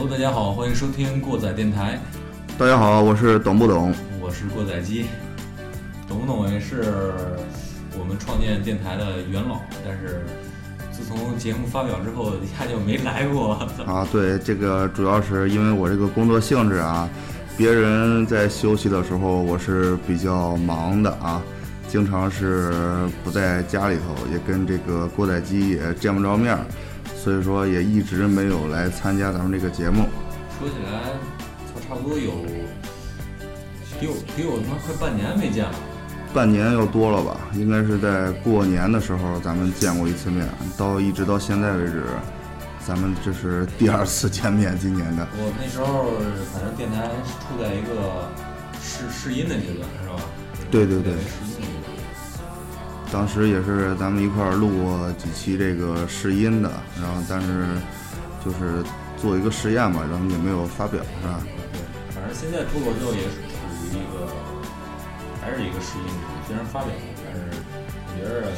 Hello，大家好，欢迎收听过载电台，大家好，我是懂不懂？我是过载机，懂不懂也是我们创建电台的元老，但是自从节目发表之后，他就没来过。啊，对，这个主要是因为我这个工作性质啊，别人在休息的时候，我是比较忙的啊，经常是不在家里头，也跟这个郭载机也见不着面儿，所以说也一直没有来参加咱们这个节目。说起来，操，差不多有得有得有他妈快半年没见了。半年要多了吧？应该是在过年的时候咱们见过一次面，到一直到现在为止，咱们这是第二次见面，今年的。我那时候反正电台处在一个试试音的阶段，是吧？对对对。当时也是咱们一块儿录过几期这个试音的，然后但是就是做一个试验嘛，然后也没有发表，是吧？对，反正现在脱口秀也是处于一个还是一个试音期，虽然发表了，但是我觉得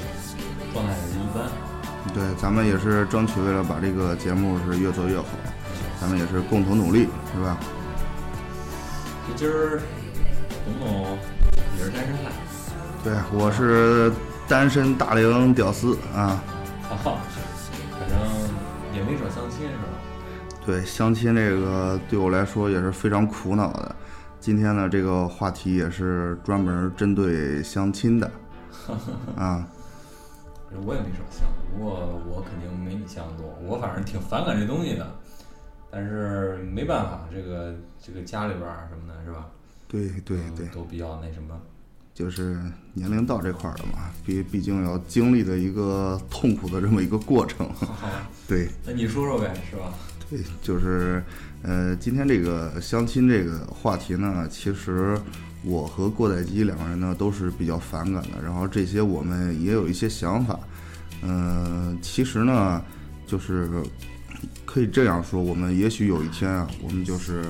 状态也是一般。对，咱们也是争取为了把这个节目是越做越好，咱们也是共同努力，是吧？这今儿董总也是单身汉，对，我是单身大龄屌丝啊。哈哈，反正也没少相亲是吧？对，相亲这个对我来说也是非常苦恼的。今天呢，这个话题也是专门针对相亲的 啊。我也没少相，不过我肯定没你相的多。我反正挺反感这东西的，但是没办法，这个这个家里边什么的，是吧？对对对，都比较那什么。就是年龄到这块儿了嘛，毕毕竟要经历的一个痛苦的这么一个过程。对那你说说呗，是吧？对，就是呃，今天这个相亲这个话题呢，其实我和郭载基两个人呢都是比较反感的，然后这些我们也有一些想法。嗯、其实呢，就是可以这样说，我们也许有一天啊，我们就是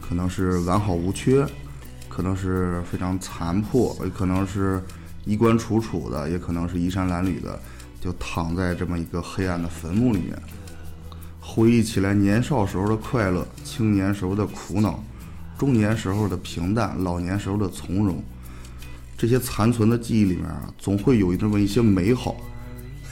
可能是完好无缺，可能是非常残破，也可能是衣冠楚楚的，也可能是衣衫褴褛的，就躺在这么一个黑暗的坟墓里面，回忆起来年少时候的快乐，青年时候的苦恼，中年时候的平淡，老年时候的从容。这些残存的记忆里面啊，总会有这么一些美好，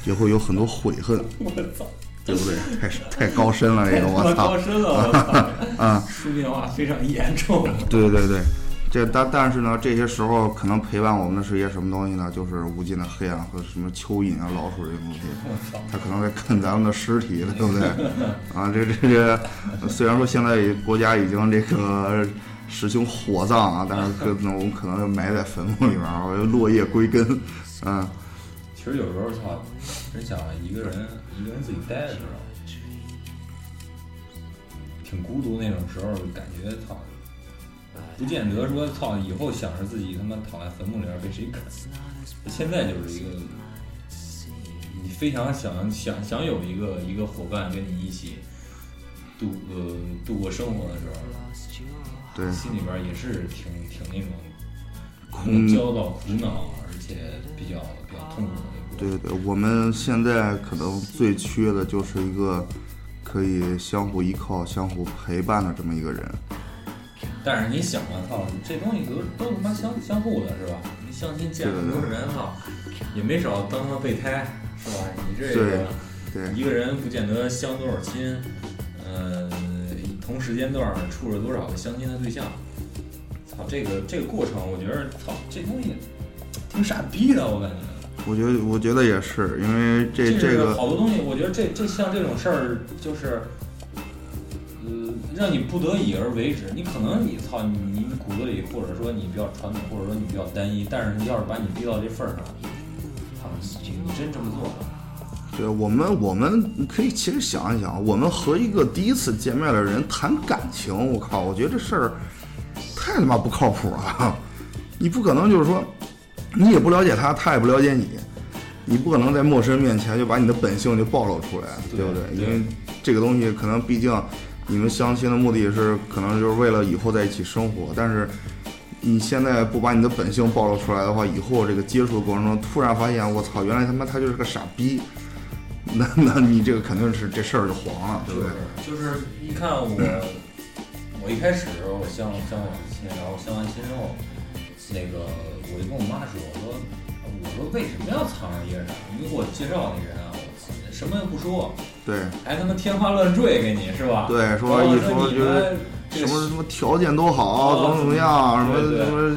也会有很多悔恨，我操，对不对？太太高深了，这个我操！高深了，我操！啊，书面化非常严重。对对对，这但但是呢，这些时候可能陪伴我们的是一些什么东西呢？就是无尽的黑暗和什么蚯蚓啊、老鼠这些东西，它可能在啃咱们的尸体，对不对？啊，这这这，虽然说现在国家已经这个实行火葬啊，但是可能我们可能埋在坟墓里面，然后落叶归根，嗯。其实有时候操，真想一个人一个人自己待的时候，挺孤独那种时候，感觉操，不见得说操以后想着自己他妈躺在坟墓里边被谁啃。现在就是一个，你非常想想想有一个一个伙伴跟你一起度呃度过生活的时候，对，心里边也是挺挺那种空焦躁、苦恼，而且比较比较痛苦的一个。对对，我们现在可能最缺的就是一个可以相互依靠、相互陪伴的这么一个人。但是你想啊，操，这东西都都他妈相相互的是吧？你相亲见了那么多人，哈，也没少当他妈备胎，是吧？你这个对一个人不见得相多少亲，呃，同时间段处了多少个相亲的对象，操，这个这个过程，我觉得，操，这东西挺傻逼的，我感觉。我觉得，我觉得也是，因为这这这个好多东西，我觉得这这像这种事儿，就是，呃，让你不得已而为之。你可能你操你你骨子里，或者说你比较传统，或者说你比较单一，但是你要是把你逼到这份儿上，操你你真这么做了，对我们，我们可以其实想一想，我们和一个第一次见面的人谈感情，我靠，我觉得这事儿太他妈不靠谱了。你不可能就是说，你也不了解他，他也不了解你，你不可能在陌生人面前就把你的本性就暴露出来，对对不对？对因为这个东西可能毕竟你们相亲的目的是可能就是为了以后在一起生活，但是你现在不把你的本性暴露出来的话，以后这个接触的过程中突然发现，我操，原来他妈他就是个傻逼，那那你这个肯定是这事儿就黄了，对不对？就是一看我，我一开始我相相完亲，然后相完亲之后，那个我就跟我妈说，我说我说为什么要藏着掖着？你给我介绍那人，什么也不说，对还他妈天花乱坠给你是吧？对，说一说你就是们这什么什么条件都好，哦怎么怎么样，什么什么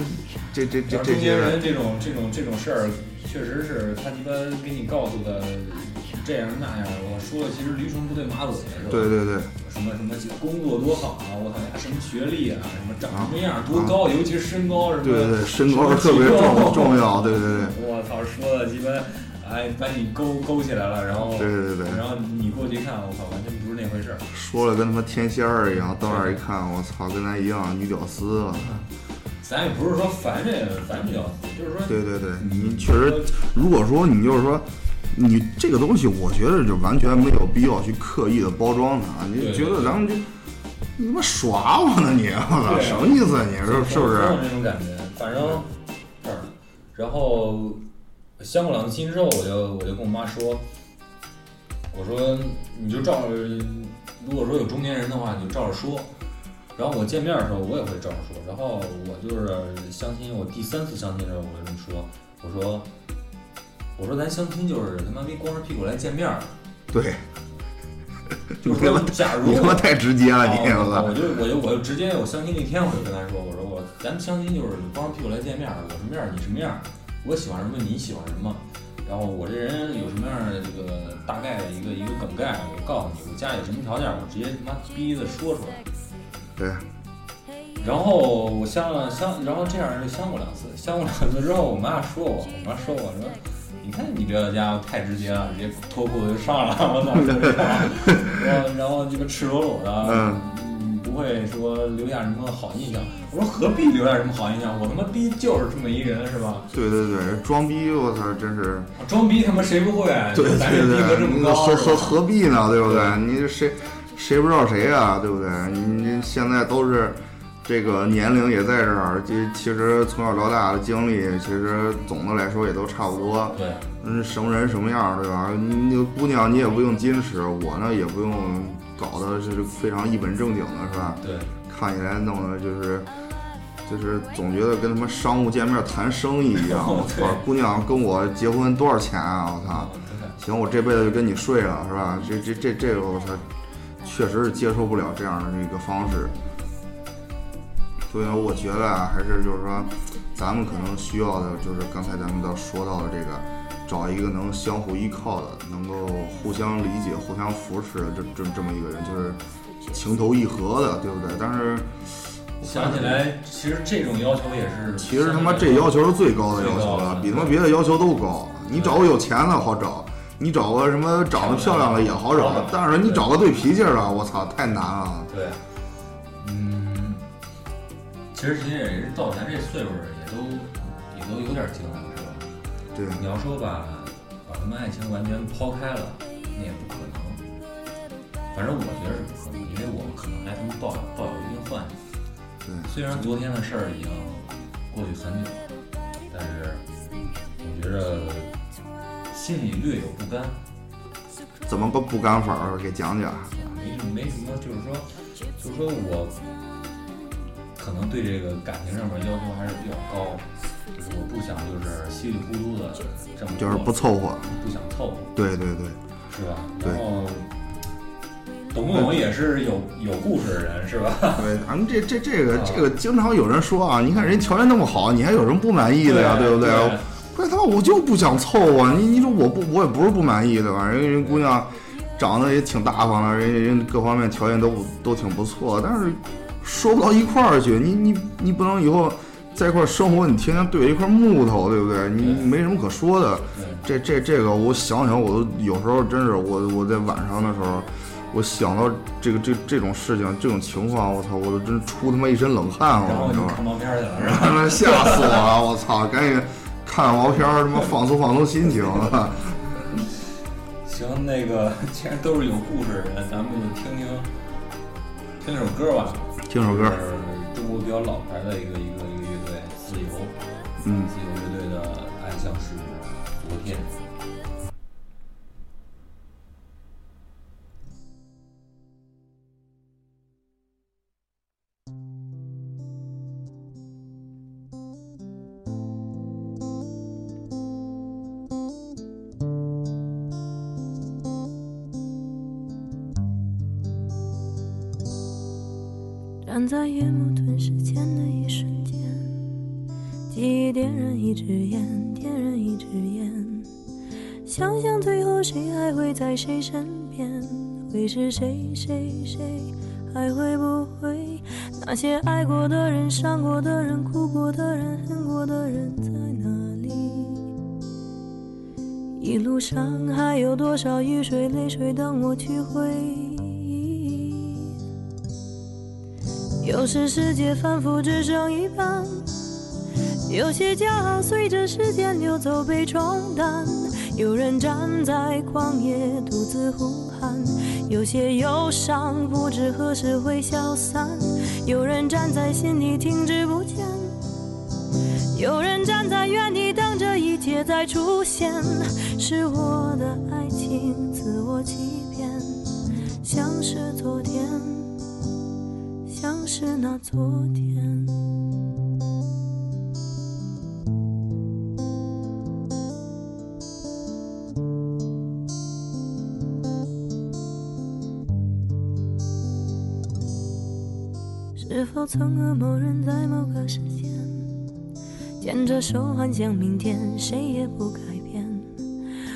这这这然后中间这些人这种这种这种事儿，确实是他鸡巴给你告诉的这样那样，我说的其实驴唇不对马嘴是吧？对对对，什么什么工作多好啊，我操呀，什么学历啊，什么长什么样多高，尤其是身高什么，对对对，身高特别重重要，对对对。我操，说的鸡巴，哎，把你勾勾起来了，然后对对对然后你过去一看，我操，完全不是那回事儿。说了跟他妈天仙儿一样，到那儿一看，我操，跟咱一样女屌丝！咱也不是说烦这个烦比较死，就是说，对对对，你确实，如果说你就是说，你这个东西，我觉得就完全没有必要去刻意的包装它，你就觉得咱们就你他妈耍我呢你，我操，什么意思啊你是是不是？总有那种感觉，反正这儿，然后相过两次亲之后，我就我就跟我妈说，我说你就照着，如果说有中年人的话，你就照着说。然后我见面的时候，我也会照着说。然后我就是相亲，我第三次相亲的时候，我就这么说，我说我说咱相亲就是他妈逼光着屁股来见面儿，对，就是说假如你他妈太直接了你，我就我就我就直接我相亲那天我就跟他说，我说我咱们相亲就是光着屁股来见面儿，我什么样儿你什么样儿，我喜欢什么你喜欢什么，然后我这人有什么样的这个大概的一个一个梗概，我告诉你，我家里什么条件，我直接他妈逼的说出来。对，然后我相了相，然后这样就相过两次，相过两次之后，我妈说我，我妈说我说，你看你这家伙太直接了，直接脱裤子就上了，我操！然后然后这个赤裸裸的，嗯会说留下什么好印象。我说何必留下什么好印象？我他妈逼就是这么一人是吧？对对对，装逼，我操，真是，装逼他妈谁不会？对对逼格这对，么高，何何何必呢？对不对？对你谁谁不知道谁啊？对不对？你现在都是这个年龄也在这儿，这其实从小到大的经历，其实总的来说也都差不多。对嗯，什么人什么样，对吧？你你姑娘你也不用矜持，我呢也不用搞得是非常一本正经的，是吧？对看起来弄的就是就是总觉得跟他妈商务见面谈生意一样。我操，姑娘跟我结婚多少钱啊？我操！行，我这辈子就跟你睡了，是吧？这这这这个我操，确实是接受不了这样的一个方式。所以呢，我觉得啊，还是就是说，咱们可能需要的就是刚才咱们到说到的这个，找一个能相互依靠的，能够互相理解、互相扶持的这这这么一个人，就是情投意合的，对不对？但是想起来，其实这种要求也是，其实他妈这要求是最高的要求了，比他妈别的要求都高。你找个有钱的好找，你找个什么长得漂亮的也好找，但是你找个对脾气的，我操，太难了。对，嗯，其实其实也是到咱这岁数，也都也都有点经历，你要说把把他们爱情完全抛开了，那也不可能。反正我觉得是不可能，因为我们可能还他妈抱有抱有一定幻想。对虽然昨天的事儿已经过去很久了，但是我觉着心里略有不甘。怎么个不甘法儿？给讲讲。没什么没什么，就是说，就是说我可能对这个感情上面要求还是比较高，就是我不想就是稀里糊涂的这么就是不凑合。不想凑合，对对对，是吧？对然后董不董也是有有故事的人，是吧？对，咱们这这这个啊这个，经常有人说啊，你看人条件那么好，你还有什么不满意的呀？对不对？怪他妈我就不想凑合，你你说我不我也不是不满意对吧？人人姑娘长得也挺大方的，人人各方面条件都都挺不错，但是说不到一块儿去，你你你不能以后在一块儿生活，你天天对着一块木头，对不对？你你没什么可说的。这这这个我想想，我都有时候真是我我在晚上的时候，我想到这个这这种事情这种情况，我操，我都真出他妈一身冷汗，然后我知道吗？你看毛片去了，吓死我了！我操，赶紧看毛片儿，他妈放松放松心情。行，那个既然都是有故事的人，咱们就听听听首歌吧。听首歌，是中国比较老牌的一个一个自由乐队的《爱像是昨天》。会是谁谁谁，还会不会那些爱过的人、伤过的人、哭过的人、恨过的人在哪里？一路上还有多少雨水、泪水等我去回忆？有时世界反复只剩一半，有些骄傲随着时间流走被冲淡。有人站在旷野独自呼，有些忧伤不知何时会消散。有人站在心里停滞不前，有人站在原地等着一切再出现。是我的爱情自我欺骗，像是昨天。像是那昨天。否曾和某人在某个时间牵着手，幻想明天，谁也不改变，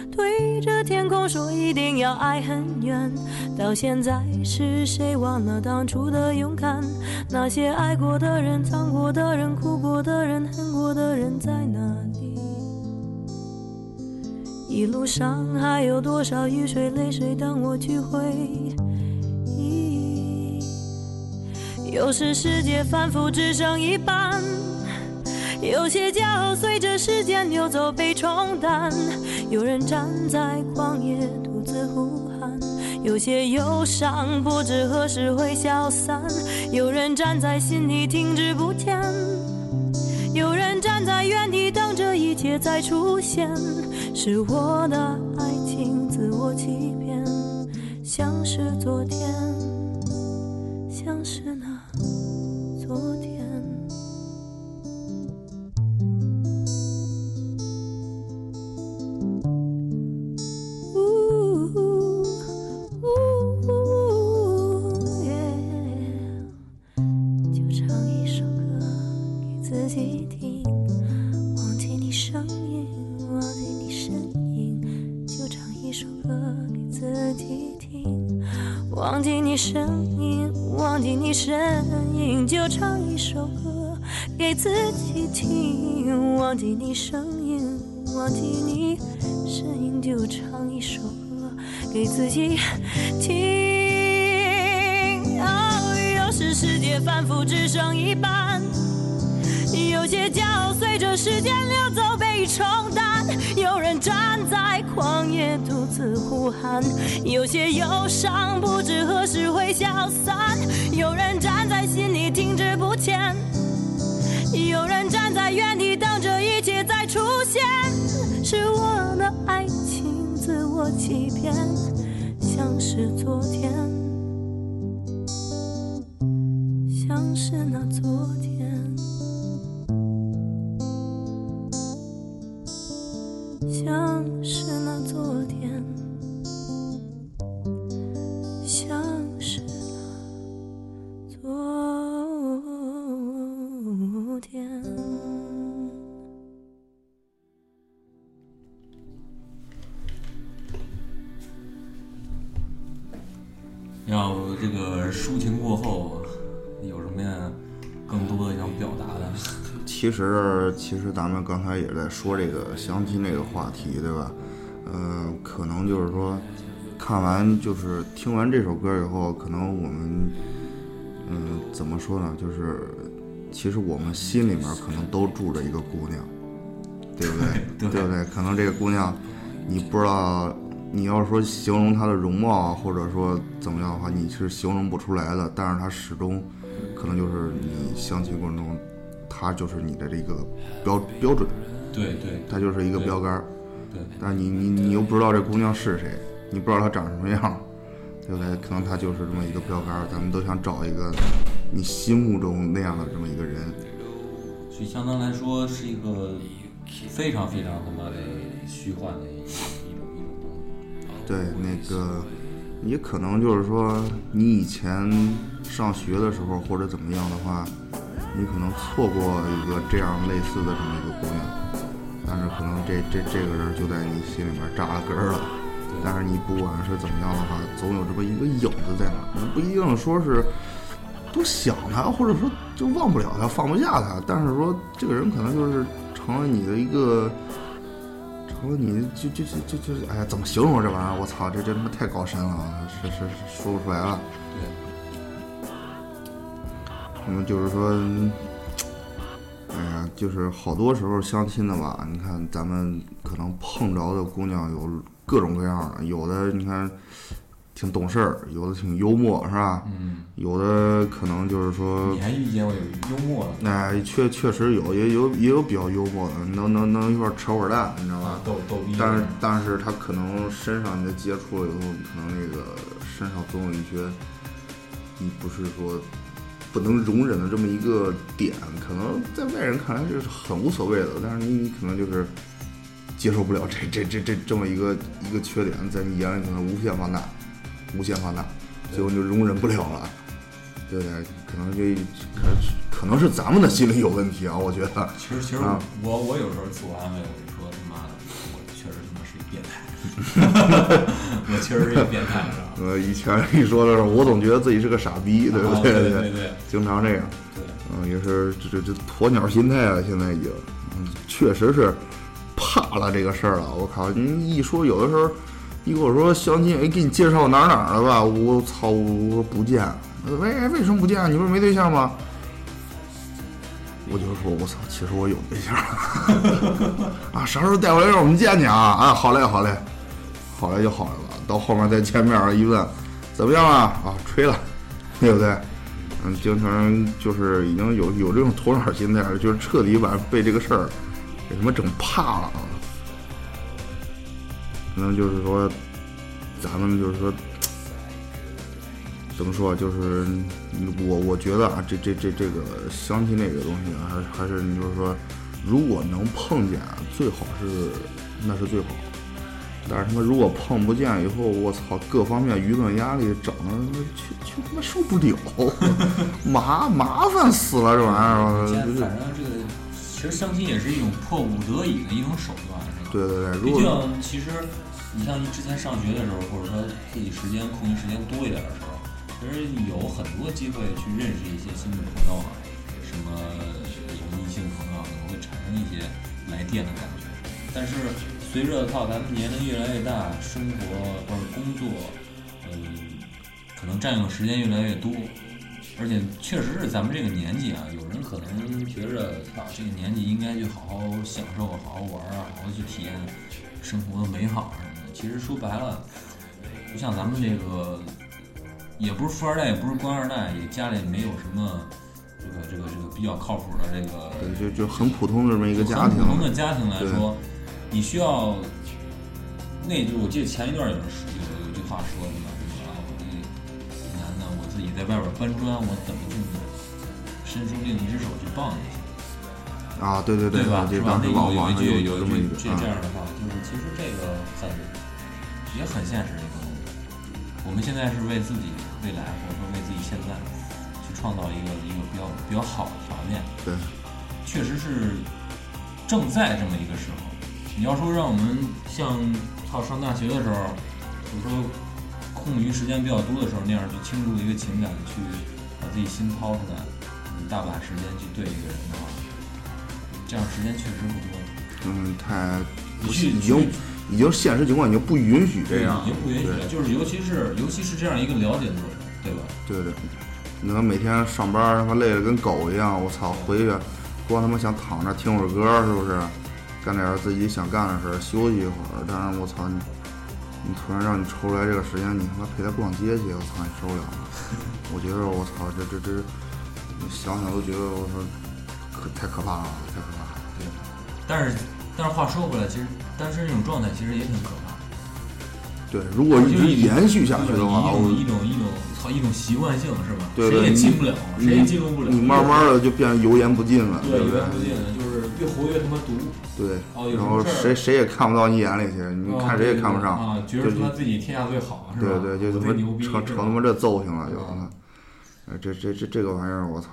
对着天空说一定要爱很远。到现在，是谁忘了当初的勇敢？那些爱过的人、藏过的人、哭过的人、恨过的人在哪里？一路上还有多少雨水、泪水等我去回有时世界反复只剩一半，有些骄傲随着时间流走被冲淡。有人站在旷野独自呼喊。有些忧伤不知何时会消散，有人站在心里停滞不前，有人站在原地等着一切再出现。是我的爱情自我欺骗，像是昨天，剩一半，有些骄傲随着时间流走被冲淡。有人站在旷野独自呼喊，有些忧伤不知何时会消散。有人站在心里停滞不前，有人站在原地等着一切再出现。是我的爱情自我欺骗，像是昨天，是那昨天。其实，其实咱们刚才也在说这个相亲这个话题，对吧？嗯、可能就是说，看完就是听完这首歌以后，可能我们，嗯，怎么说呢？就是其实我们心里面可能都住着一个姑娘，对不 对？对不对？可能这个姑娘，你不知道，你要说形容她的容貌啊，或者说怎么样的话，你是形容不出来的。但是她始终，可能就是你相亲过程中，她就是你的这个标标准，对对她就是一个标杆儿。对，但是你你你又不知道这姑娘是谁，你不知道她长什么样，对不对？可能她就是这么一个标杆儿。咱们都想找一个你心目中那样的这么一个人。所以相当来说是一个非常非常他妈的虚幻的一一种一种东西。对，那个也可能就是说，你以前上学的时候或者怎么样的话，你可能错过一个这样类似的这么一个姑娘，但是可能这这这个人就在你心里面扎了根了。但是你不管是怎么样的话，总有这么一个影子在那儿，不一定说是多想他，或者说就忘不了他，放不下他。但是说这个人可能就是成了你的一个。成了你就就就就就哎呀，怎么形容这玩意儿？我操，这这他妈太高深了，是是是说不出来了。对，那么就是说，哎呀，就是好多时候相亲的吧，你看咱们可能碰着的姑娘有各种各样的，有的你看挺懂事儿，有的挺幽默，是吧？嗯，有的可能就是说你，还遇见过有幽默的哎，确确实有，也有也有比较幽默的，能能能一块扯会儿蛋，你知道吧？逗逗逼，但是但是他可能身上你的接触了以后，你可能那个身上总有一些你不是说不能容忍的这么一个点，可能在外人看来这是很无所谓的，但是你你可能就是接受不了这 这这这这么一个一个缺点，在你眼里可能无限放大，无限放大，最后你就容忍不了了，对不对？可能就可可能是咱们的心理有问题啊，我觉得。其实其实啊我我有时候自我安慰，我 我确实是一变态，是吧？呃，以前一说的时候，我总觉得自己是个傻逼，对不啊对？对对对经常这样，对，嗯，也是这这这鸵鸟心态啊，现在已经，嗯，确实是怕了这个事儿了。我靠，你一说有的时候，一跟我说相亲，哎，给你介绍哪儿哪儿的吧，我操，我说不见，为为什么不见？你不是没对象吗？我就说，我操，其实我有对象 啊，啥时候带回来让我们见见啊？啊，好嘞，好嘞，好嘞就好了。到后面再见面，一问，怎么样啊？啊，吹了，对不对？嗯，经常就是已经有有这种鸵鸟心态了，就是彻底把被这个事儿给他妈整怕了啊。可能就是说，咱们就是说，怎么说？就是我我觉得啊，这这这这个相亲这个东西啊，还还是你就是说，如果能碰见，最好是那是最好。但是他妈如果碰不见以后，我操，各方面舆论压力整的去去他妈受不了，麻麻烦死了这玩意儿反正这个其实相亲也是一种迫不得已的一种手段，是吧？对对对，如毕竟其实你像你之前上学的时候，或者说自己时间空余时间多一点的时候，其实有很多机会去认识一些新的朋友啊，什么有异性朋友啊，可能会产生一些来电的感觉。但是随着靠咱们年龄越来越大，生活或者工作，嗯，可能占用时间越来越多，而且确实是咱们这个年纪啊，有人可能觉着，操，这个年纪应该去好好享受、好好玩啊，好好去体验生活的美好什么的。其实说白了，不像咱们这个，也不是富二代，也不是官二代，也家里没有什么这个这个这个比较靠谱的这个对就就很普通的这么一个家庭，普通的家庭来说，你需要，那就我记得前一段有人说有有句话说的嘛，什么啊，我这男的我自己在外边搬砖，我怎么去伸出另一只手去帮你，啊，对对对吧？是吧？当时网那有一句有一句这么一个啊，这样的话，就是其实这个很也很现实的一个东西。我们现在是为自己未来，或者说为自己现在去创造一个一个比较比较好的条件。对，确实是正在这么一个时候。你要说让我们像靠上大学的时候，比如说空余时间比较多的时候那样去倾注一个情感，去把自己心掏出来，你大把时间去对一个人的话，这样时间确实不多。嗯，太你去已经已经现实情况已经不允许这样，已经不允许了，就是尤其是尤其是这样一个了解的过程，对吧？对对，你看每天上班他妈累得跟狗一样，我操，回去光他妈想躺着听会儿歌，是不是？干点自己想干的事儿，休息一会儿。但是我操你，你突然让你抽出来这个时间，你他妈陪他逛街去，我操，你受不了吗？我觉得我操，这这这，你想想都觉得我操，可太可怕了，太可怕了。对。但是但是话说回来，其实单身这种状态其实也挺可怕。对，如果一直延续下去的话，我一种一种一种操一种习惯性是吧？对对谁也进不了，谁也进入不了。你慢慢的就变油盐不进了，对不对油盐？不进了，就是越越活越他妈毒。对，哦，然后谁谁也看不到你眼里去，你哦看谁也看不上，啊，觉就得他妈自己天下最好是吧？对对，就我他妈成成他妈这揍性了，就啊呃这这这这个玩意儿，我操，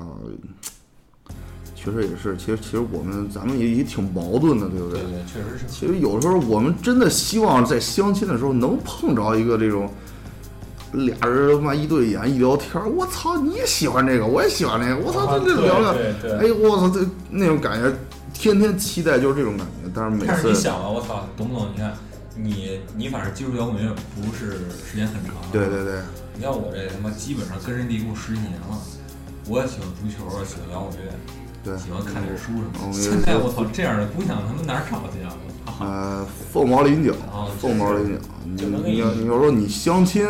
确实也是，其实其实我们咱们也也挺矛盾的，对不对对，确实是。其实有时候我们真的希望在相亲的时候能碰着一个这种俩人他妈一对眼一聊天，我操，你也喜欢这个，我也喜欢那个，我操，啊这这聊聊，哎呦我操，这那种感觉，天天期待就是这种感觉，但是每但是你，想啊，我操，懂不懂？你看，你你反正接触摇滚乐不是时间很长，对对对，你看我这他妈基本上根深蒂固十几年了，我也喜欢足球，喜欢摇滚乐，对，喜欢看点书什么的。现在我操，这样的姑娘他们哪儿找去啊？呃，凤毛麟角啊，凤毛麟角。你你你要你要说你相亲，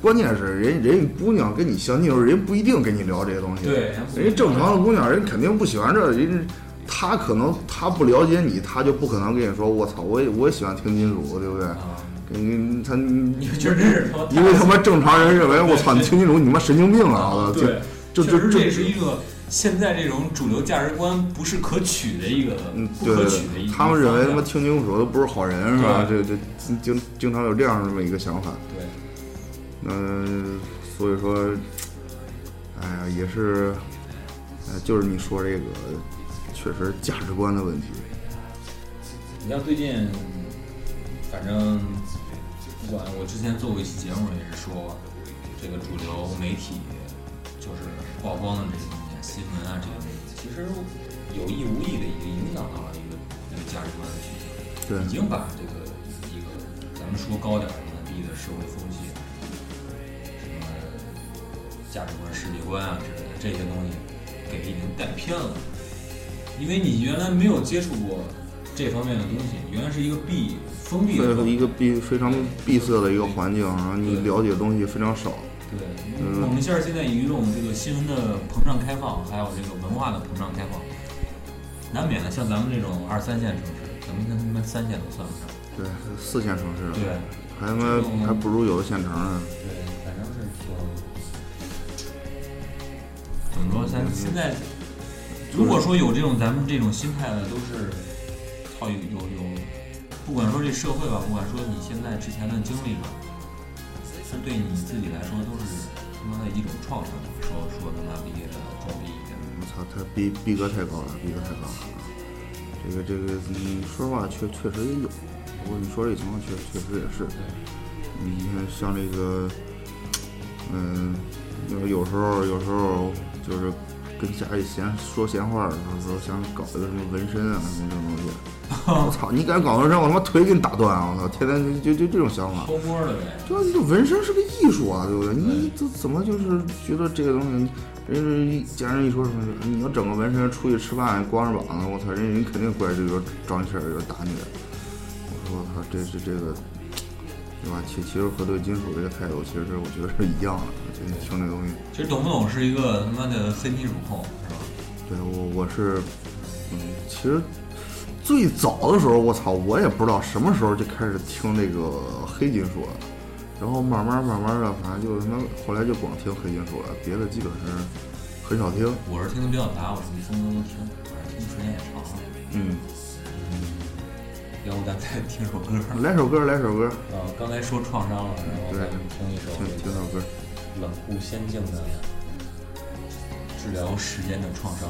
关键是人人家姑娘跟你相亲的时候，人家不一定跟你聊这些东西。对，人家正常的姑娘，人肯定不喜欢这，人家她可能他不了解你，他就不可能跟你说，我操，我也我也喜欢听金属，对不对？啊，你他你觉得真是他？因为他妈正常人认为，我操，你听金属，你妈神经病啊！我操，对，这这确实这这是一个现在这种主流价值观不是可取的一个嗯，不对对对，他们认为他妈听金属都不是好人，是吧？这这经经常有这样这么一个想法。对。嗯，所以说，哎呀，也是，呃，就是你说这个，确实价值观的问题。你像最近，反正不管我之前做过一期节目，也是说这个主流媒体就是曝光的这些东西，新闻啊这些东西，其实有意无意的已经影响到了一个一个价值观的取向，对已经把这个一个咱们说高点儿，的低的社会风气，什么价值观、世界观啊之类的这些东西，给已经带偏了。因为你原来没有接触过这方面的东西，原来是一个闭封闭的一个闭非常闭塞的一个环境，然后你了解的东西非常少。对，嗯我们现在现在有一种这个新闻的膨胀开放，还有这个文化的膨胀开放，难免的像咱们这种二三线城市，咱们跟他妈三线都算不上。对，四线城市了，对还他妈还不如有的县城呢。对，反正是挺怎么说？咱现在如果说有这种咱们这种心态的，都是操有有有，不管说这社会吧，不管说你现在之前的经历吧，是对你自己来说都是他妈的一种创伤吧。说说他妈毕业的装逼一点，我操，他逼逼格太高了，逼格太高了。这个这个，你说实话，确确实也有。不过你说这情况确确实也是。你看，像这个，嗯，有有时候有时候就是跟家里闲说闲话的时候，说想搞一个什么纹身啊什么这种东西。我操，你敢搞纹身，我他妈腿给你打断啊！我操，天天就就就这种想法。偷摸的呗。就你这纹身是个艺术啊，对不对？你这怎么就是觉得这个东西，人家一家人一说什么，你要整个纹身出去吃饭光着膀子，我操，人人肯定过来就有找你事儿，有打你的。我说我操，这是这个，对吧？其其实和对金属这个态度，其实我觉得是一样的。就你听这东西，其实懂不懂是一个他妈的黑金属控，是吧？对我我是，嗯，其实最早的时候，我操，我也不知道什么时候就开始听这个黑金属了，然后慢慢慢慢的，反正就他妈后来就光听黑金属了，别的基本是很少听。我是听的比较杂，我自己风格都听，反正听的时间也长了。嗯，要不咱再听首歌？来首歌，来首歌，啊，刚才说创伤了，然后对咱们听一首听听首歌。冷酷仙境的治疗时间的创伤。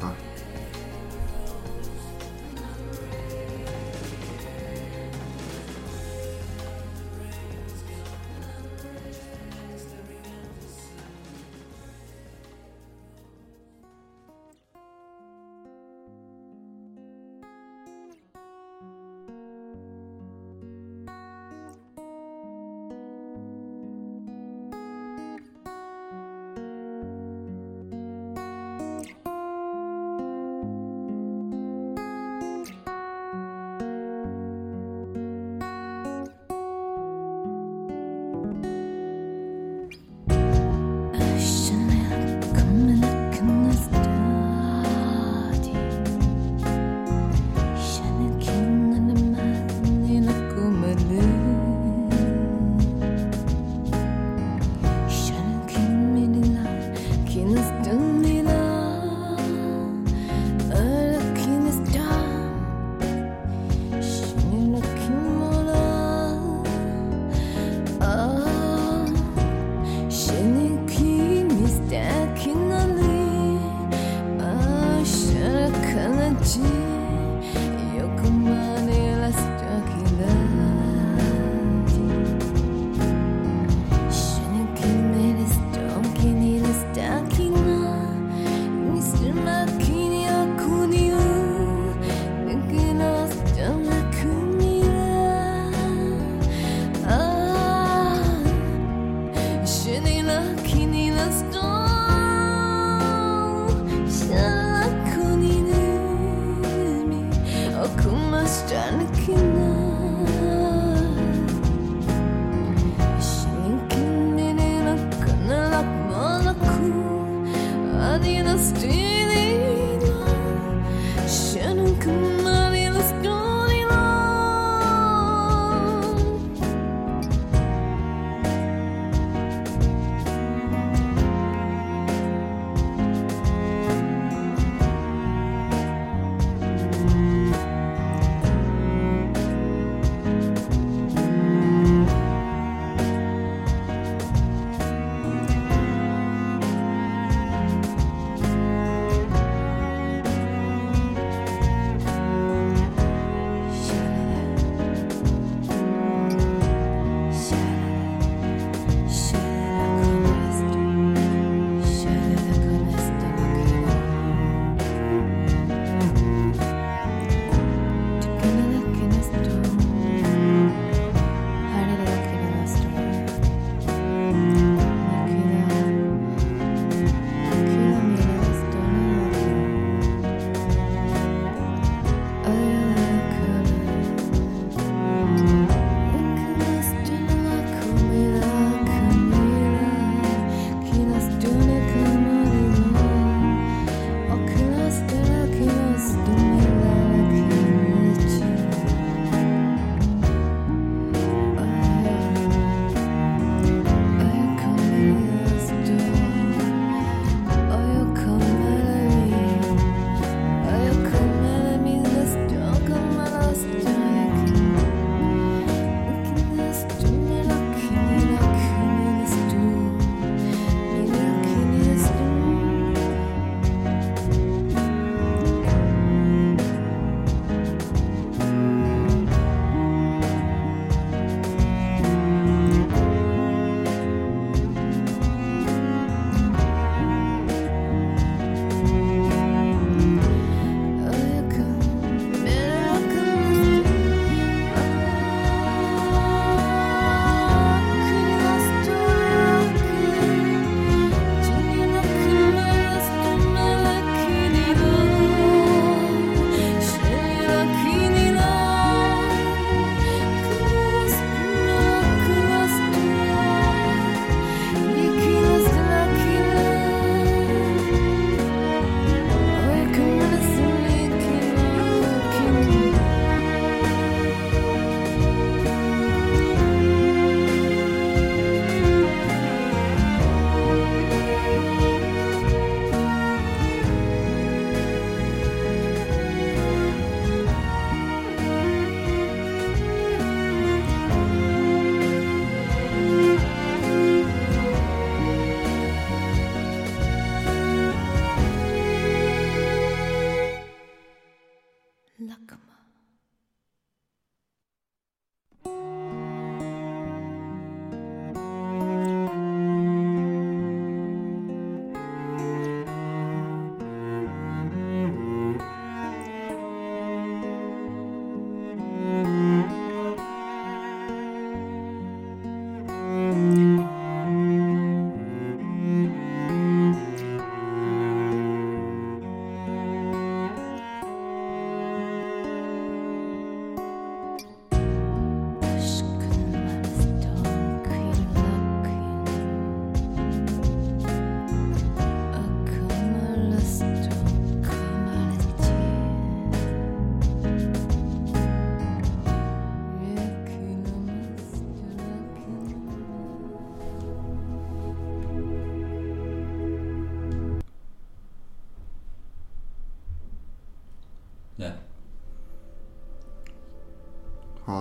啊。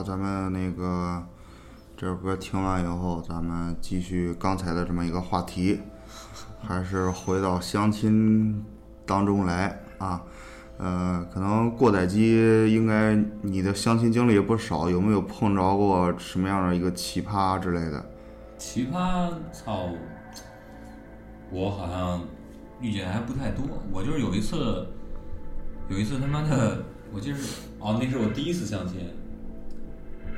咱们那个这首歌听完以后，咱们继续刚才的这么一个话题，还是回到相亲当中来啊。呃，可能过载机应该你的相亲经历也不少，有没有碰着过什么样的一个奇葩之类的？奇葩，操！我好像遇见还不太多。我就是有一次，有一次他妈的，我记得是哦，那是我第一次相亲。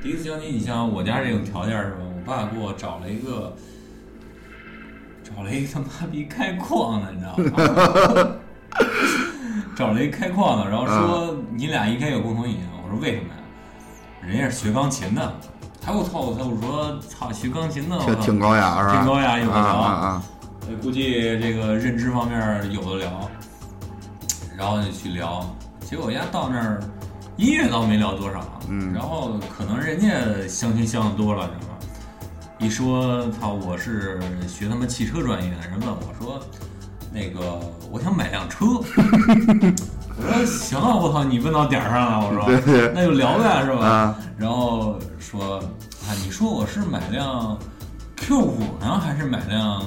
第一次相亲，你像我家这种条件是吧？我爸给我找了一个，找了一个他妈逼开矿的，你知道吗？找了一个开矿的，然后说你俩应该有共同语言。我说为什么呀？人家是学钢琴的。他给我套我操！我说操，学钢琴的，挺挺高雅是吧？挺高雅有的啊聊啊估计这个认知方面有的聊，然后就去聊，结果人家到那儿音乐倒没聊多少，嗯然后可能人家相亲相的多了，知道吧？一说操，我是学他妈汽车专业的，人问我说，那个我想买辆车，我说行啊，我操，你问到点儿上了，我说对那就聊呗，是吧？啊然后说啊，你说我是买辆 Q 五呢，还是买辆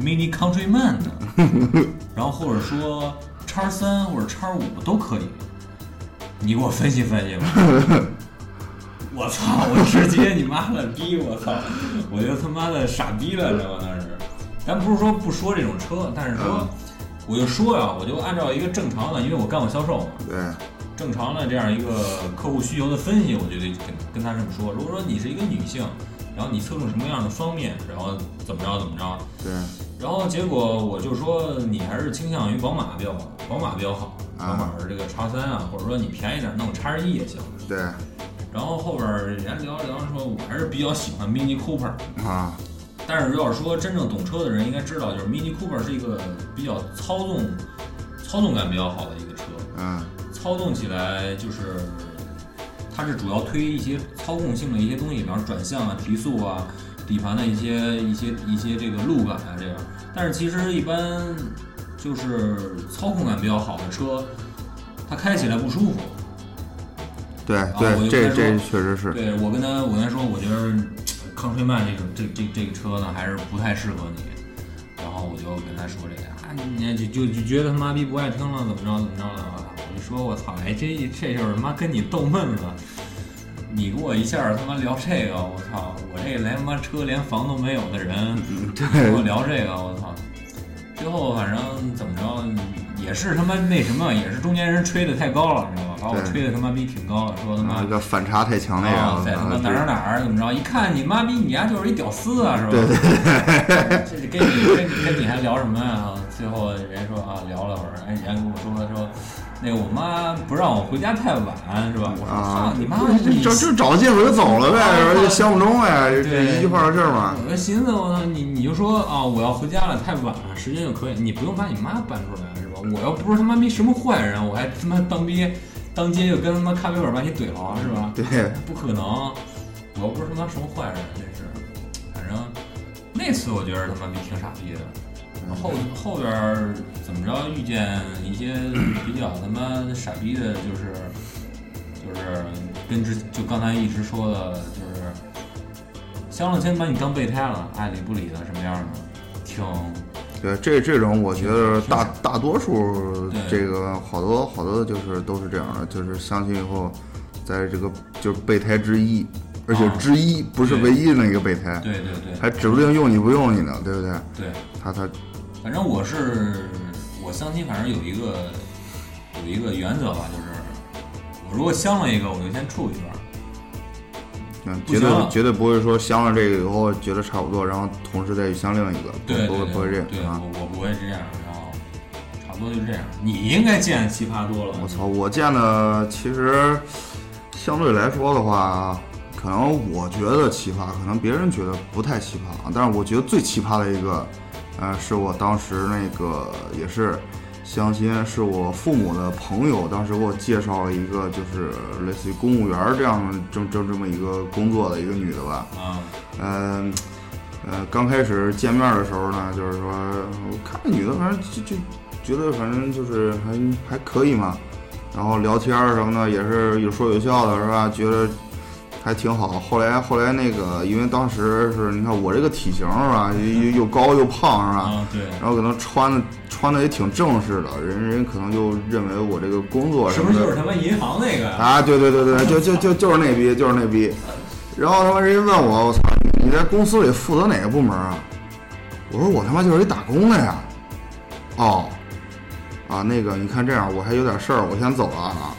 Mini Countryman 呢？然后或者说叉三或者叉五都可以，你给我分析分析吧。我操！我直接你妈了逼！我操！我就他妈的傻逼了，知道吗？当时，咱不是说不说这种车，但是说，我就说呀，我就按照一个正常的，因为我干过销售嘛，对，正常的这样一个客户需求的分析，我就得跟跟他这么说。如果说你是一个女性，然后你侧重什么样的方面，然后怎么着怎么着，对，然后结果我就说你还是倾向于宝马比较好宝马比较好，啊宝马的这个叉三啊，或者说你便宜点弄叉十一也行。对，然后后边儿人家聊着聊着说，我还是比较喜欢 Mini Cooper。啊，但是要是说真正懂车的人应该知道，就是 Mini Cooper 是一个比较操纵操纵感比较好的一个车。嗯，操纵起来就是，它是主要推一些操控性的一些东西，比方转向啊、提速啊、底盘的一些一些一些这个路感啊这样。但是其实一般就是操控感比较好的车，它开起来不舒服。对啊我这这说确实是，对我跟他我跟他说，我觉得康吹曼这种这这这个车呢，还是不太适合你。然后我就跟他说这个啊，你就就就觉得他妈逼不爱听了，怎么着怎么着的啊？我就说我操，哎，这这就是他妈跟你逗闷子。你给我一下他妈聊这个，我操，我这连他妈车连房都没有的人，跟我聊这个，我操。最后反正怎么着，也是他妈那什么，也是中间人吹的太高了，你知道吧？把我吹的他妈逼挺高了，说他妈啊，这个反差太强烈啊了，，在他妈啊哪儿哪儿怎么着？一看你妈逼，你丫就是一屌丝啊，是吧？对对对，这跟你跟你跟你还聊什么呀？最后人说啊，聊了会儿，哎，人家跟我说说，那个我妈不让我回家太晚，是吧？我说啊操，你妈你就就找借口就走了呗，啊是吧？就相不中呗，这一句话的事儿嘛。我就寻思，我操，你你就说啊，我要回家了，太晚了，时间就可以，你不用把你妈搬出来，是吧？我要不是他妈逼什么坏人，我还他妈当逼当街就跟他妈咖啡馆把你怼了，是吧？对，不可能，我又不是他妈什么坏人，真是。反正那次我觉得他妈逼挺傻逼的。后后边儿怎么着遇见一些比较他妈傻逼的，就是就是跟之就刚才一直说的，就是相了亲把你当备胎了，爱理不理的什么样的，挺对，这这种我觉得大大多数这个好多好多就是都是这样的，就是相亲以后，在这个就是备胎之一，而且啊之一不是唯一的那个备胎，对对对还指不定用你不用你呢，对不对？对。他他反正我是我相亲，反正有一个有一个原则吧，就是我如果相了一个，我就先处一段。嗯，绝对绝对不会说相了这个以后觉得差不多，然后同时再去相另一个，对对不会不会这，样对。我我不会这样，然后差不多就这样。你应该见奇葩多了。我操，我见的其实相对来说的话，可能我觉得奇葩，可能别人觉得不太奇葩，但是我觉得最奇葩的一个，呃，是我当时那个也是相亲，是我父母的朋友当时给我介绍了一个，就是类似于公务员儿这样这么这么这么一个工作的一个女的吧，啊，嗯，呃，刚开始见面的时候呢，就是说我看这女的，反正就就觉得反正就是还还可以嘛，然后聊天儿什么的也是有说有笑的，是吧？觉得还挺好。后来后来那个，因为当时是你看我这个体型是吧，又又高又胖是吧？啊，对，然后可能穿的穿的也挺正式的，人人可能就认为我这个工作是不是什么的就是他妈银行那个？啊，对对对对，就就就就是那逼，就是那逼。然后他妈人家问我，我操，你在公司里负责哪个部门啊？我说我他妈就是一打工的呀。哦，啊，那个你看这样，我还有点事儿，我先走了啊。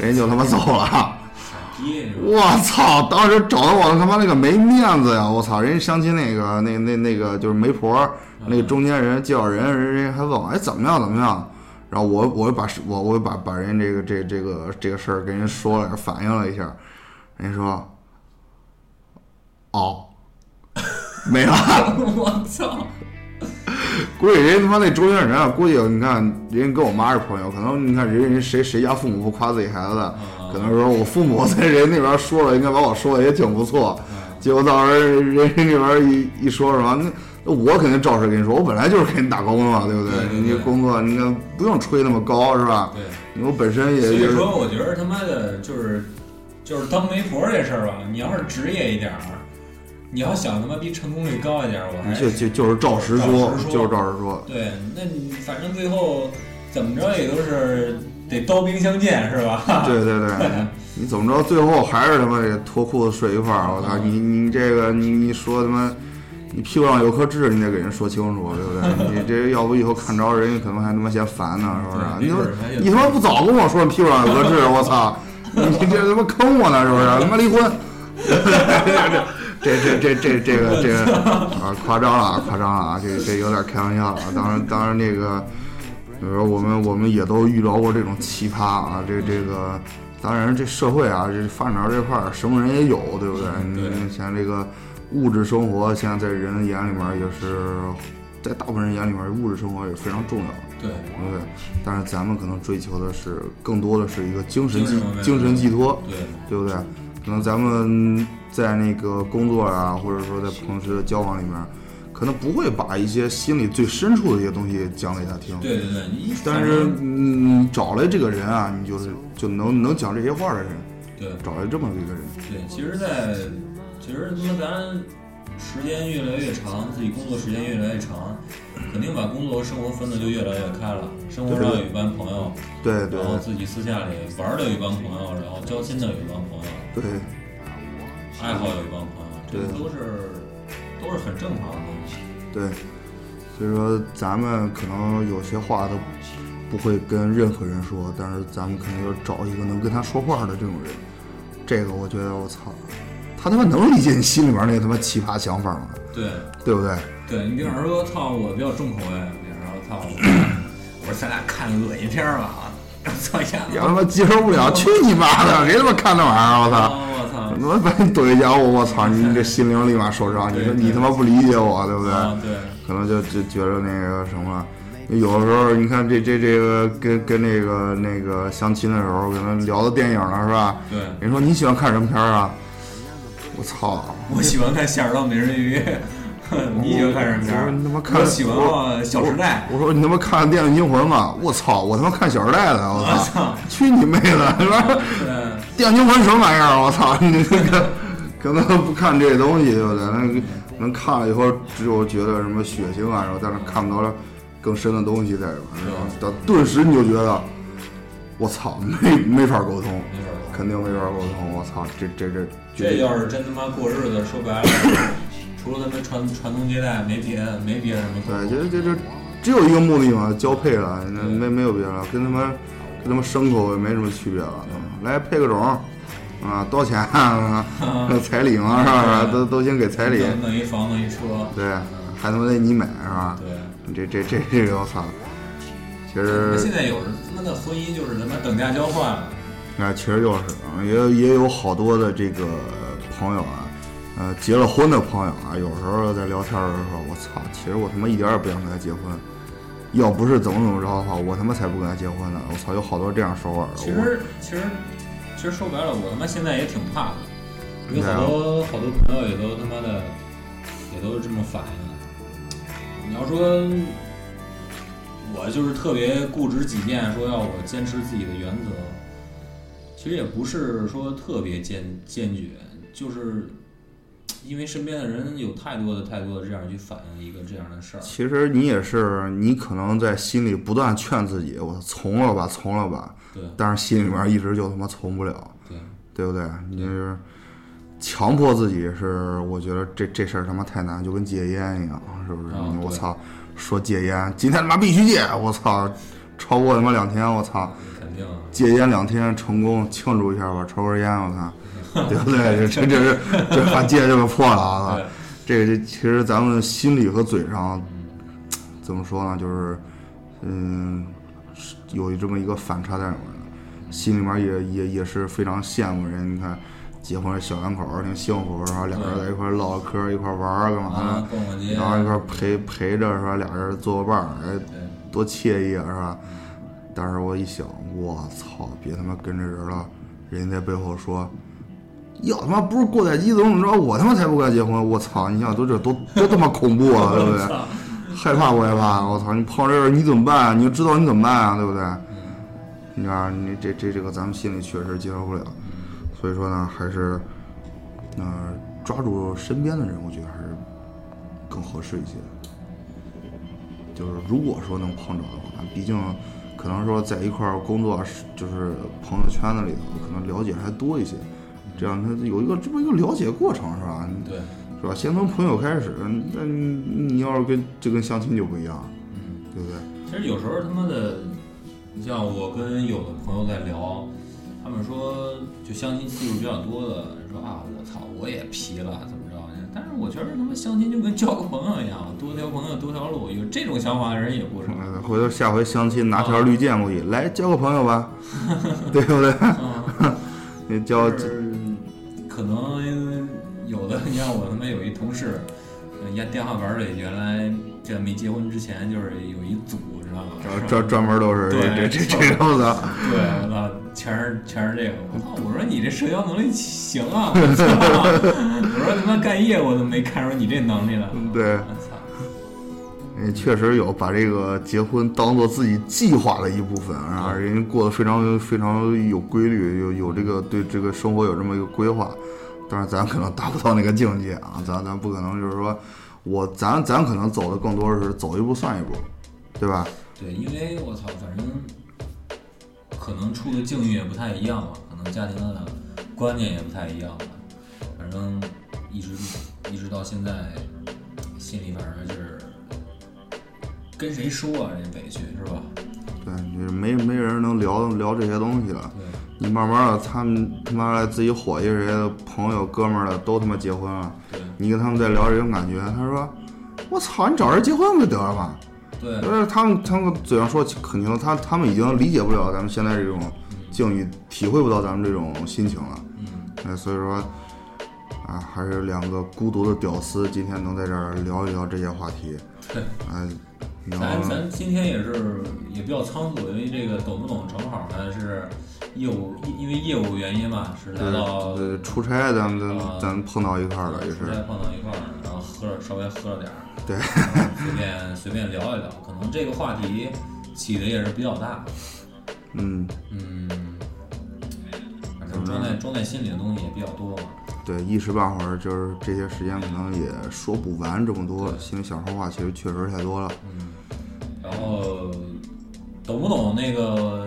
人家就他妈走了。逼我操！当时找的我他妈那个没面子呀！我操！人家相亲那个那那那个就是媒婆，那个中间人介绍人，人家还问我，哎怎么样怎么样？然后我我就把我我就把把人这个这这个这个事儿跟人说了，反映了一下，人家说，哦，没了。我操！估计人家他妈那中间人啊，估计你看人家跟我妈是朋友，可能你看人人谁谁家父母不夸自己孩子的，可能说我父母在人那边说了，应该把我说的也挺不错。结果到时候人人那边一一说什么，那那我肯定照实跟你说，我本来就是给你打工的嘛，对不对对对你工作你看不用吹那么高是吧？对，我本身也所以说我觉得他妈的就是就是当媒婆这事儿吧，你要是职业一点儿，你要想他妈逼成功率高一点儿，我还就就就是照实说照实，说就是照实说。对，那你反正最后怎么着也都是得刀兵相见是吧？对对对，你怎么着，最后还是他妈得脱裤子睡一块儿。我操，你你这个你你说他妈，你屁股上有颗痣，你得给人说清楚，对不对？你这要不以后看着人家可能还他妈嫌烦呢，是不是？你他妈没准儿还有你他妈不早跟我说你屁股上有颗痣，我操！你你这他妈坑我呢，是不是？他妈离婚！这这这这这个这个啊，夸张了啊，夸张了啊！这这有点开玩笑了啊。当然当然那个。比如说我们我们也都遇到过这种奇葩啊，这这个，当然这社会啊，这发展到这块儿，什么人也有，对不对？对你像这个物质生活，现在在人眼里面也是，在大部分人眼里面，物质生活也是非常重要的，对，对不对？但是咱们可能追求的是更多的是一个精神寄精神寄托，对，对不对？可能咱们在那个工作啊，或者说在平时的交往里面，可能不会把一些心里最深处的一些东西讲给他听。对对对，你但是你找来这个人啊，你就是就能能讲这些话的人，对。找来这么一个人，对，其实在，其实他妈咱时间越来越长，自己工作时间越来越长，肯定把工作和生活分的就越来越开了。生活上有一帮朋友，对对。然后自己私下里玩的有一帮朋友，然后交心的有一帮朋友，对。爱好有一帮朋友，这对。都是都是很正常的东西。对，所以说咱们可能有些话都不会跟任何人说，但是咱们肯定要找一个能跟他说话的这种人。这个我觉得我操，他他妈能理解你心里边那个他妈奇葩想法吗？对对不对？对，你比方说，操，我比较重口味，比方说，操，我 说咱俩看个恶心片吧，我操一下子，要他妈接受不了，去你妈的！谁他妈看那玩意儿？我操！啊我操，他妈把你怼一脚，我我操！你这心灵立马受伤，你说你他妈不理解我，对不对？可能就就觉得那个什么，有的时候你看这这这个跟跟那个那个相亲的时候，可能聊到电影了是吧？对，人说你喜欢看什么片儿啊？我操！我喜欢看《夏尔道美人鱼》，你喜欢看什么片我儿？你他妈看我喜欢《小时代我说你他妈看《电锯惊魂》吗？我操！我他妈看《小时代》的，我我操！去你妹的！是吧？》。《电锯惊魂》什么玩意儿？我操！你这个可能不看这东西，对不对？那能看了以后，只有觉得什么血腥啊，然后但是看不到更深的东西在里边，然后到顿时你就觉得，我操，没没法沟通，肯定没法沟通。我操，这这这这要是真他妈过日子，说白了，除了他们传传宗接代，没别的，没别的什么对，用。这这这只有一个目的嘛，交配了，那没没有别的，跟他妈跟他妈牲口也没什么区别了。来配个种，啊，多少钱啊？彩礼嘛，是吧？都都先给彩礼，弄弄一房，弄一车。对，还他妈得你买是吧？对。这这这这个我操，其实现在有人他妈的婚姻就是他妈等价交换了。啊，其实就是啊，也也有好多的这个朋友啊，呃，结了婚的朋友啊，有时候在聊天的时候，我操，其实我他妈一点儿也不想跟他结婚，要不是怎么怎么着的话，我他妈才不跟他结婚呢！我操，有好多这样说法的。其实其实其实说白了，我他妈现在也挺怕的，有好多好多朋友也都他妈的也都是这么反应。你要说，我就是特别固执己见，说要我坚持自己的原则，其实也不是说特别坚坚决，就是因为身边的人有太多的太多的这样去反映一个这样的事儿。其实你也是，你可能在心里不断劝自己，我从了吧，从了吧，对。但是心里面一直就他妈从不了，对。对不对？你就是强迫自己是，我觉得这这事儿他妈太难，就跟戒烟一样，是不是？啊我操，说戒烟，今天他妈必须戒，我操，超过他妈两天，我操，肯定啊。戒烟两天成功，庆祝一下吧，抽根烟，我操，对不对？这这这是这把戒这个破了啊！这个这其实咱们心里和嘴上怎么说呢？就是嗯，是有这么一个反差在里面的，心里面也也也是非常羡慕人。你看结婚小两口儿挺幸福，是吧俩人在一块儿唠嗑儿，一块儿玩儿干嘛啊的，，然后一块儿陪陪着是吧？俩人做个伴儿，哎，多惬意啊，是吧？但是我一想，我操，别他妈跟着人了，人家在背后说，要他妈不是过载机怎么怎么着，我他妈才不该结婚，我操！你想都这多多他妈恐怖啊，对不对？害怕不害怕？我操！你碰到这事你怎么办？啊你就知道你怎么办啊，对不对？你看你这这这个咱们心里确实接受不了，所以说呢，还是，呃，抓住身边的人，我觉得还是更合适一些。就是如果说能碰着的话，毕竟可能说在一块儿工作，是就是朋友圈子里头，可能了解还多一些，这样他有一个这么一个了解过程，是吧？对，是吧？先从朋友开始，那你你要是跟这跟相亲就不一样，嗯。对不对？其实有时候他妈的，你像我跟有的朋友在聊，他们说就相亲次数比较多的说啊，我操，我也皮了，怎么着呢？但是我觉得他妈相亲就跟交个朋友一样，多条朋友多条路，有这种想法的人也不少。呃回头下回相亲拿条绿箭过去，来交个朋友吧，对不对？嗯，你交电话本里原来这没结婚之前就是有一组，知道吗？专专门都是对这这这种的，对，我，全是全是这个。我操！我说你这社交能力行啊！我 操！我说他妈干业务都没看出你这能力来。对我操！也确实有把这个结婚当做自己计划的一部分，啊，人家过得非常非常有规律，有有这个对这个生活有这么一个规划，但是咱可能达不到那个境界啊，咱咱不可能就是说我咱咱可能走的更多的是走一步算一步，对吧？对，因为我操，反正可能处的境遇也不太一样吧，可能家庭的观念也不太一样吧。反正一直一直到现在，心里反正是跟谁说啊，这委屈是吧？对，就是没没人能聊聊这些东西了。对。你慢慢的，他们他妈的自己伙计谁的朋友哥们儿的都他妈结婚了，你跟他们在聊这种感觉，他说：“我操，你找人结婚不就得了吗？”对就是他们他们嘴上说肯定他他们已经理解不了咱们现在这种境遇，体会不到咱们这种心情了。嗯，哎，所以说啊，还是两个孤独的屌丝，今天能在这儿聊一聊这些话题，对。哎，能咱咱今天也是也比较仓促，因为这个懂不懂正好呢是业务，因因为业务原因嘛，是来到出差咱们啊咱咱碰到一块儿了，也是。出差碰到一块儿，然后喝了稍微喝了点儿，对。随便随便聊一聊，可能这个话题起的也是比较大，嗯。嗯，反正装在装在心里的东西也比较多嘛，对，一时半会儿就是这些时间可能也说不完这么多，心里想说话其实确实太多了。嗯，然后懂不懂那个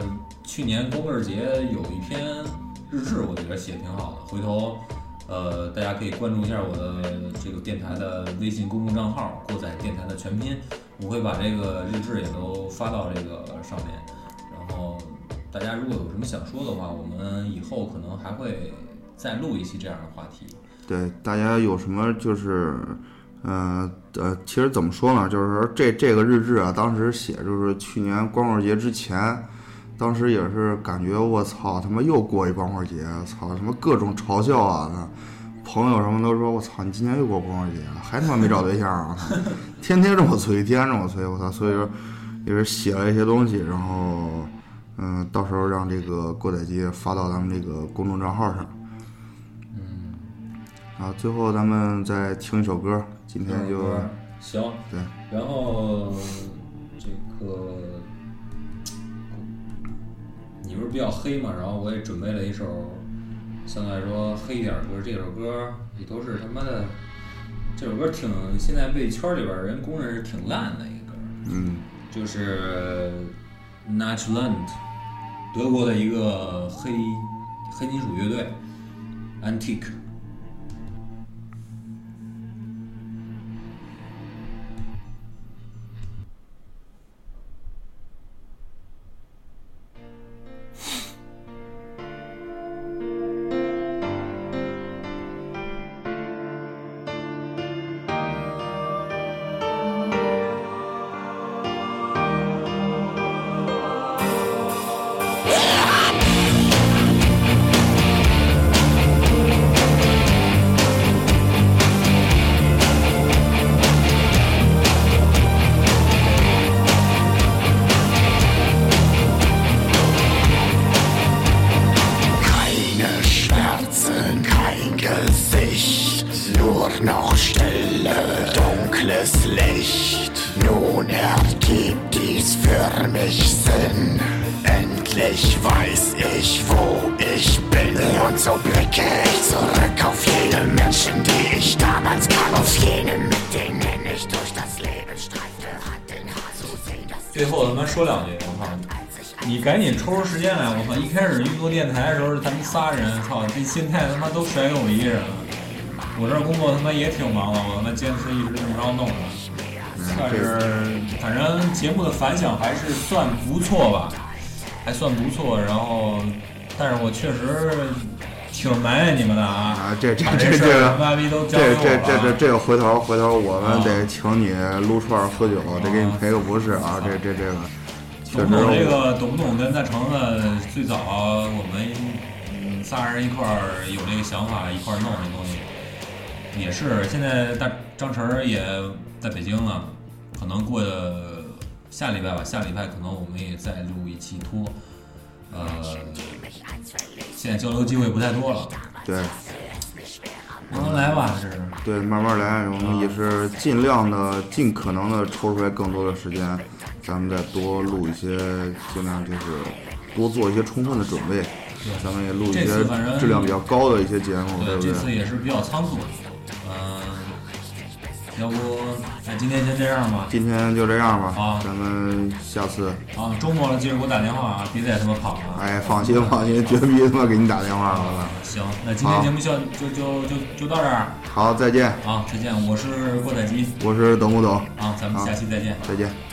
去年光棍节有一篇日志，我觉得写挺好的，回头呃大家可以关注一下我的这个电台的微信公众账号“过载电台”的全拼，我会把这个日志也都发到这个上面，然后大家如果有什么想说的话，我们以后可能还会再录一期这样的话题。对，大家有什么就是，呃呃，其实怎么说呢？就是说这这个日志啊，当时写就是去年光棍节之前，当时也是感觉我操他妈又过一光棍节，操他妈各种嘲笑啊！朋友什么都说我操你今年又过光棍节，还他妈没找对象啊！天天这么催，天天这么催，我操！所以说也是写了一些东西，然后嗯、到时候让这个过载机发到咱们这个公众账号上。嗯，啊，最后咱们再听一首歌，今天就行，对，然后这个你不是比较黑嘛，然后我也准备了一首相对来说黑一点的歌，这首歌也都是他妈的，这首歌挺现在被圈里边人公认是挺烂的一个歌，嗯，就是 Natchland，德国的一个黑黑金属乐队，Antique。最后他妈说两句，我操！你赶紧抽出时间来，我操！一开始运作电台的时候，咱们仨人，操！这心态他妈都甩给我一个人了。我这工作他妈也挺忙的，我他妈坚持一直这么着弄着。但是反正节目的反响还是算不错吧，还算不错。然后，但是我确实挺埋怨你们的啊！啊，这这这事儿这这这这这。这个回头回头我们啊得请你撸串儿喝酒，得给你赔个不是啊！这这这个确懂不懂这个？懂不懂？跟大成子最早我们嗯仨人一块儿有这个想法，一块儿弄这东西，也是现在大张晨儿也在北京了，可能过下礼拜吧，下礼拜可能我们也再录一期拖，呃，现在交流机会不太多了，对。慢慢来吧，这是。对，慢慢来，我们也是尽量的、尽可能的抽出来更多的时间，咱们再多录一些，尽量就是多做一些充分的准备，咱们也录一些质量比较高的一些节目，对对，不这次？也是比较仓促，嗯、要不那今天先这样吧。今天就这样吧啊，咱们下次，啊，周末了记得给我打电话啊，别再他妈跑了。哎，放心放心，绝逼他妈给你打电话了。行，那今天节目就就就就就到这儿好，再见，啊，再见，我是郭采基我是董不董？啊，咱们下期再见。再见。